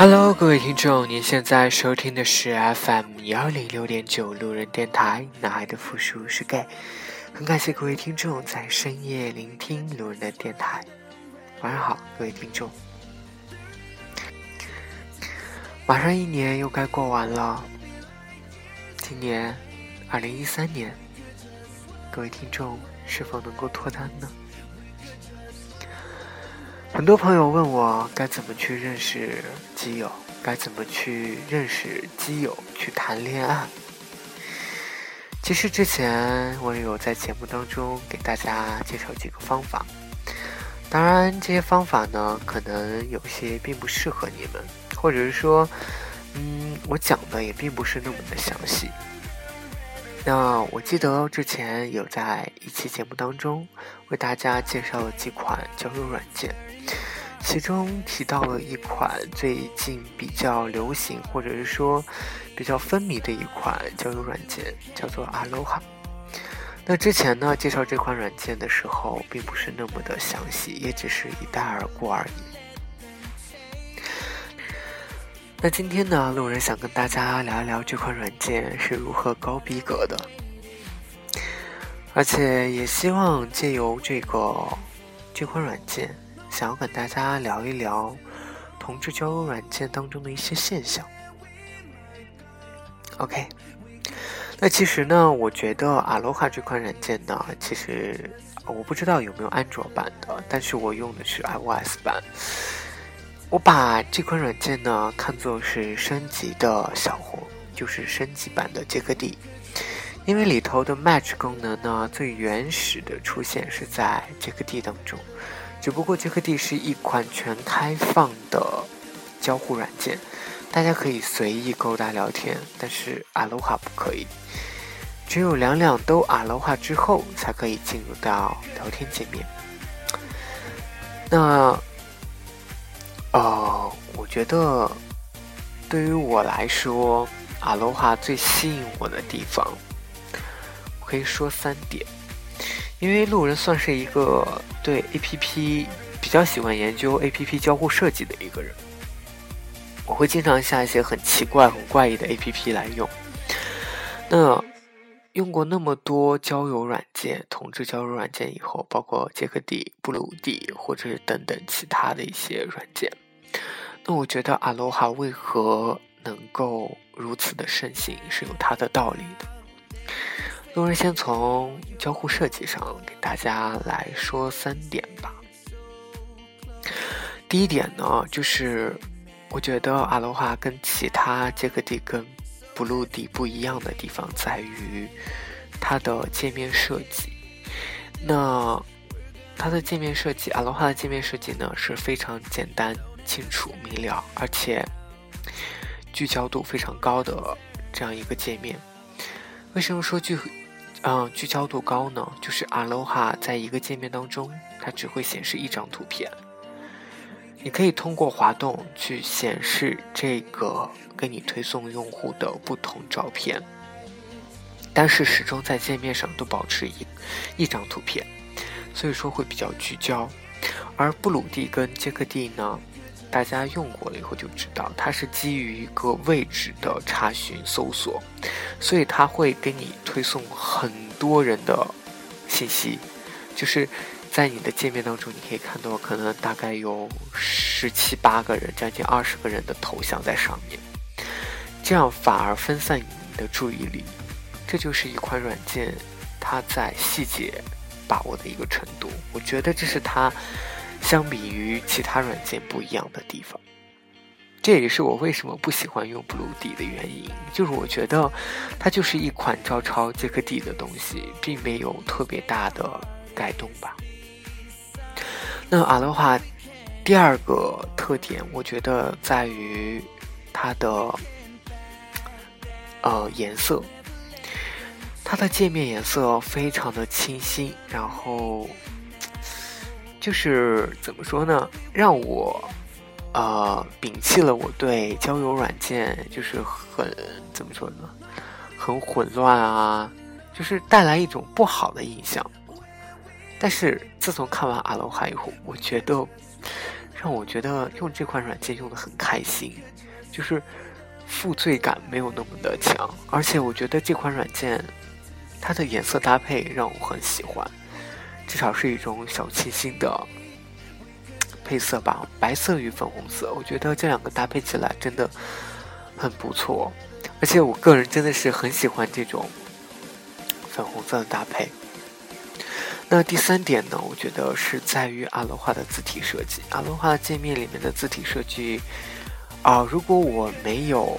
Hello，各位听众，您现在收听的是 FM 幺零六点九路人电台，男孩的复数是 gay。很感谢各位听众在深夜聆听路人的电台。晚上好，各位听众。马上一年又该过完了，今年二零一三年，各位听众是否能够脱单呢？很多朋友问我该怎么去认识基友，该怎么去认识基友去谈恋爱。其实之前我也有在节目当中给大家介绍几个方法，当然这些方法呢，可能有些并不适合你们，或者是说，嗯，我讲的也并不是那么的详细。那我记得之前有在一期节目当中为大家介绍了几款交友软件。其中提到了一款最近比较流行，或者是说比较风靡的一款交友软件，叫做 Aloha。那之前呢，介绍这款软件的时候，并不是那么的详细，也只是一带而过而已。那今天呢，路人想跟大家聊一聊这款软件是如何高逼格的，而且也希望借由这个这款软件。想要跟大家聊一聊同志交友软件当中的一些现象。OK，那其实呢，我觉得阿罗哈这款软件呢，其实我不知道有没有安卓版的，但是我用的是 iOS 版。我把这款软件呢看作是升级的小红，就是升级版的杰克地，因为里头的 Match 功能呢，最原始的出现是在杰克地当中。只不过杰克地是一款全开放的交互软件，大家可以随意勾搭聊天，但是阿罗哈不可以，只有两两都阿罗哈之后才可以进入到聊天界面。那，呃，我觉得对于我来说，阿罗哈最吸引我的地方，我可以说三点。因为路人算是一个对 A P P 比较喜欢研究 A P P 交互设计的一个人，我会经常下一些很奇怪、很怪异的 A P P 来用。那用过那么多交友软件、同志交友软件以后，包括杰克地、布鲁地，或者是等等其他的一些软件，那我觉得阿罗哈为何能够如此的盛行，是有它的道理的。路人先从交互设计上给大家来说三点吧。第一点呢，就是我觉得阿罗哈跟其他杰克地跟 blue 地不一样的地方在于它的界面设计。那它的界面设计，阿罗哈的界面设计呢是非常简单、清楚、明了，而且聚焦度非常高的这样一个界面。为什么说聚？嗯，聚焦度高呢，就是 Aloha 在一个界面当中，它只会显示一张图片。你可以通过滑动去显示这个给你推送用户的不同照片，但是始终在界面上都保持一一张图片，所以说会比较聚焦。而布鲁蒂跟杰克蒂呢？大家用过了以后就知道，它是基于一个位置的查询搜索，所以它会给你推送很多人的信息，就是在你的界面当中，你可以看到可能大概有十七八个人，将近二十个人的头像在上面，这样反而分散你的注意力。这就是一款软件它在细节把握的一个程度，我觉得这是它。相比于其他软件不一样的地方，这也是我为什么不喜欢用 Blue D 的原因。就是我觉得它就是一款照抄 j 克 D 的东西，并没有特别大的改动吧。那阿罗话第二个特点，我觉得在于它的呃颜色，它的界面颜色非常的清新，然后。就是怎么说呢？让我，呃，摒弃了我对交友软件就是很怎么说呢，很混乱啊，就是带来一种不好的印象。但是自从看完阿罗哈以后，我觉得让我觉得用这款软件用的很开心，就是负罪感没有那么的强，而且我觉得这款软件它的颜色搭配让我很喜欢，至少是一种小清新的配色吧，白色与粉红色，我觉得这两个搭配起来真的很不错，而且我个人真的是很喜欢这种粉红色的搭配。那第三点呢，我觉得是在于阿罗哈的字体设计。阿罗哈界面里面的字体设计，啊，如果我没有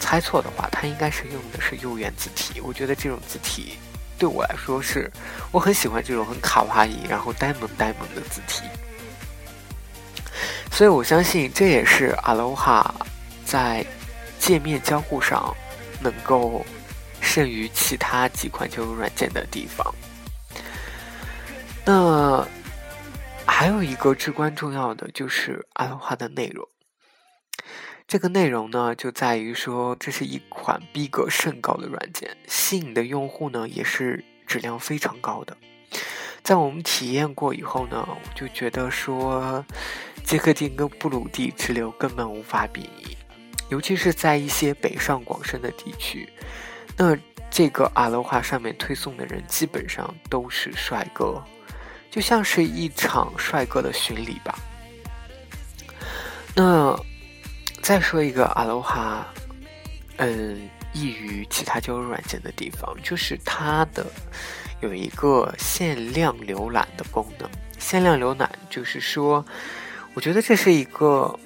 猜错的话，它应该是用的是右圆字体。我觉得这种字体对我来说是，我很喜欢这种很卡哇伊，然后呆萌呆萌的字体。所以我相信这也是 Aloha 在界面交互上能够胜于其他几款交友软件的地方。那还有一个至关重要的就是阿罗哈的内容。这个内容呢，就在于说这是一款逼格甚高的软件，吸引的用户呢也是质量非常高的。在我们体验过以后呢，我就觉得说，杰克丁跟布鲁蒂之流根本无法比拟，尤其是在一些北上广深的地区，那这个阿罗哈上面推送的人基本上都是帅哥。就像是一场帅哥的巡礼吧。那再说一个阿罗哈，嗯，异于其他交友软件的地方，就是它的有一个限量浏览的功能。限量浏览就是说，我觉得这是一个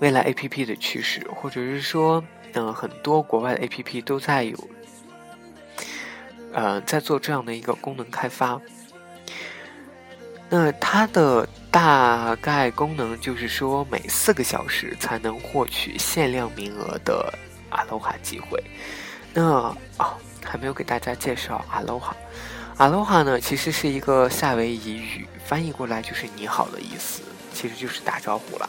未来 A P P 的趋势，或者是说，嗯，很多国外的 A P P 都在有，呃，在做这样的一个功能开发。那它的大概功能就是说，每四个小时才能获取限量名额的阿罗哈机会。那哦，还没有给大家介绍阿罗哈。阿罗哈呢，其实是一个夏威夷语，翻译过来就是“你好”的意思，其实就是打招呼了。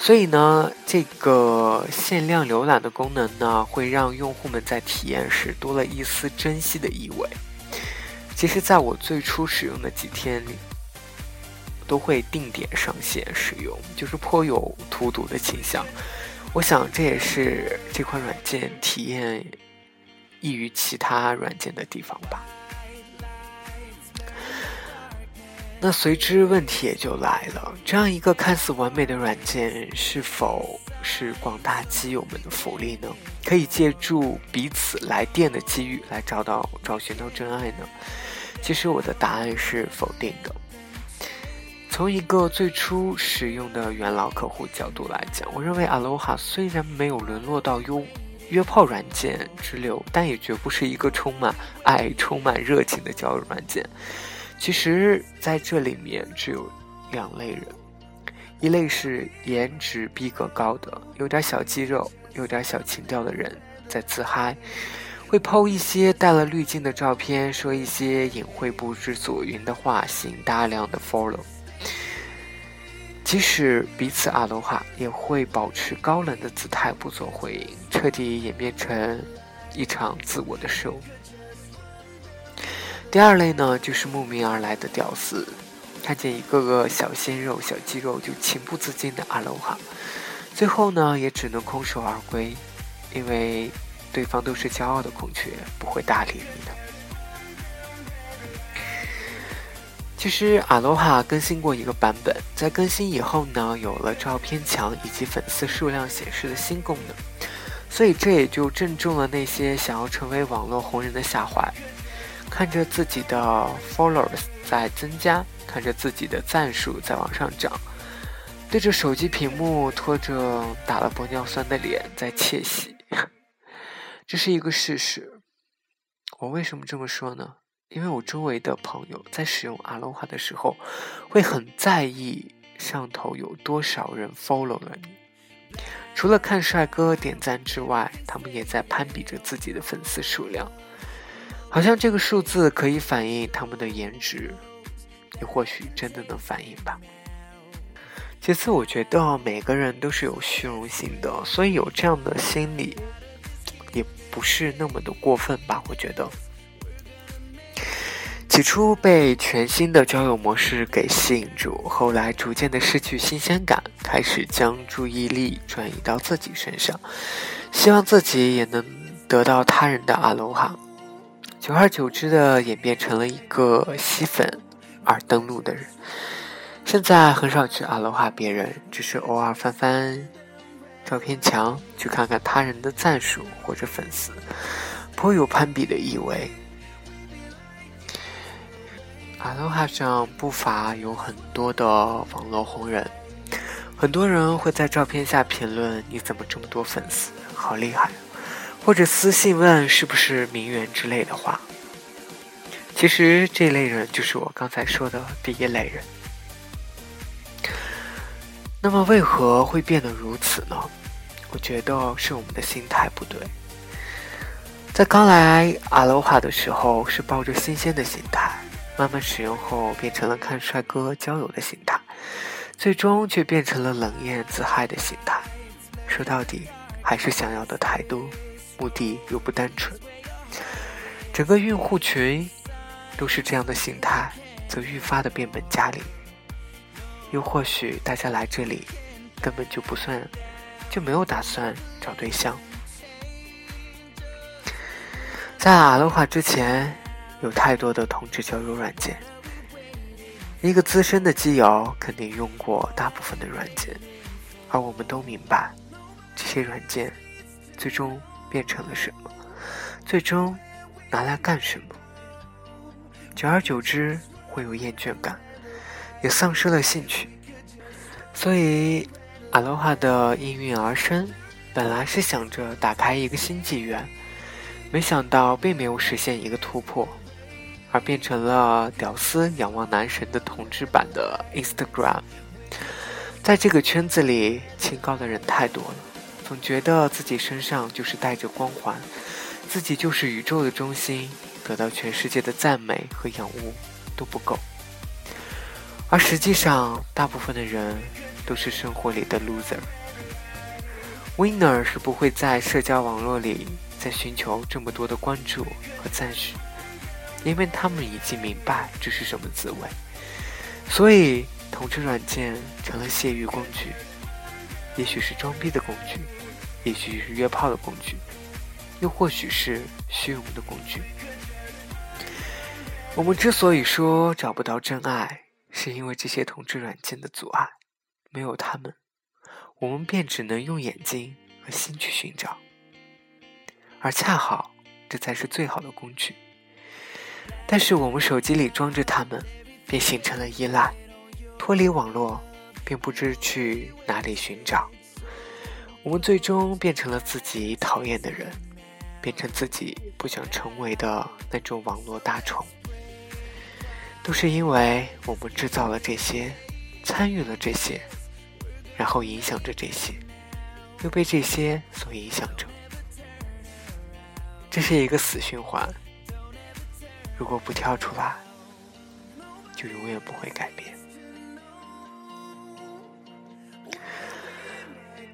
所以呢，这个限量浏览的功能呢，会让用户们在体验时多了一丝珍惜的意味。其实，在我最初使用的几天里，都会定点上线使用，就是颇有荼毒的倾向。我想，这也是这款软件体验异于其他软件的地方吧。那随之问题也就来了：这样一个看似完美的软件，是否是广大基友们的福利呢？可以借助彼此来电的机遇来找到、找寻到真爱呢？其实我的答案是否定的。从一个最初使用的元老客户角度来讲，我认为 Aloha 虽然没有沦落到约约炮软件之流，但也绝不是一个充满爱、充满热情的交友软件。其实，在这里面只有两类人：一类是颜值逼格高的、有点小肌肉、有点小情调的人在自嗨。会抛一些带了滤镜的照片，说一些隐晦不知所云的话，吸引大量的 follow。即使彼此阿罗哈，也会保持高冷的姿态，不做回应，彻底演变成一场自我的 show。第二类呢，就是慕名而来的屌丝，看见一个个小鲜肉、小肌肉就情不自禁的阿罗哈，最后呢，也只能空手而归，因为。对方都是骄傲的孔雀，不会搭理你的。其实阿罗哈更新过一个版本，在更新以后呢，有了照片墙以及粉丝数量显示的新功能，所以这也就正中了那些想要成为网络红人的下怀。看着自己的 followers 在增加，看着自己的赞数在往上涨，对着手机屏幕拖着打了玻尿酸的脸在窃喜。这是一个事实。我为什么这么说呢？因为我周围的朋友在使用阿罗哈的时候，会很在意上头有多少人 follow 了你。除了看帅哥点赞之外，他们也在攀比着自己的粉丝数量，好像这个数字可以反映他们的颜值，也或许真的能反映吧。其次，我觉得每个人都是有虚荣心的，所以有这样的心理。不是那么的过分吧？我觉得。起初被全新的交友模式给吸引住，后来逐渐的失去新鲜感，开始将注意力转移到自己身上，希望自己也能得到他人的阿罗哈。久而久之的演变成了一个吸粉而登录的人，现在很少去阿罗哈别人，只是偶尔翻翻照片墙，去看看他人的赞数或者粉丝，颇有攀比的意味。阿罗哈上不乏有很多的网络红人，很多人会在照片下评论：“你怎么这么多粉丝？好厉害！”或者私信问是不是名媛之类的话。其实这类人就是我刚才说的第一类人。那么为何会变得如此呢？我觉得是我们的心态不对。在刚来阿罗哈的时候，是抱着新鲜的心态。慢慢使用后，变成了看帅哥交友的心态，最终却变成了冷艳自嗨的心态。说到底，还是想要的太多，目的又不单纯。整个用户群都是这样的心态，则愈发的变本加厉。又或许大家来这里，根本就不算，就没有打算找对象。在阿罗哈之前。有太多的同志交友软件，一个资深的基友肯定用过大部分的软件，而我们都明白，这些软件最终变成了什么，最终拿来干什么。久而久之，会有厌倦感，也丧失了兴趣。所以，阿罗哈的应运而生，本来是想着打开一个新纪元，没想到并没有实现一个突破。而变成了屌丝仰望男神的同志版的 Instagram，在这个圈子里，清高的人太多了，总觉得自己身上就是带着光环，自己就是宇宙的中心，得到全世界的赞美和仰慕都不够。而实际上，大部分的人都是生活里的 loser。Winner 是不会在社交网络里再寻求这么多的关注和赞许。因为他们已经明白这是什么滋味，所以同志软件成了泄欲工具，也许是装逼的工具，也许是约炮的工具，又或许是虚荣的工具。我们之所以说找不到真爱，是因为这些同志软件的阻碍，没有他们，我们便只能用眼睛和心去寻找，而恰好这才是最好的工具。但是我们手机里装着它们，便形成了依赖，脱离网络，便不知去哪里寻找。我们最终变成了自己讨厌的人，变成自己不想成为的那种网络大虫。都是因为我们制造了这些，参与了这些，然后影响着这些，又被这些所影响着。这是一个死循环。如果不跳出来，就永远不会改变。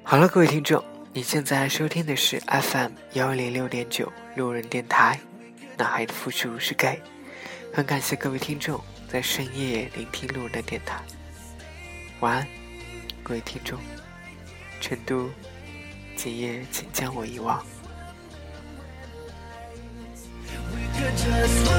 好了，各位听众，你现在收听的是 FM 幺零六点九路人电台，男孩的复数是 gay。很感谢各位听众在深夜聆听路人的电台。晚安，各位听众。成都，今夜请将我遗忘。We could just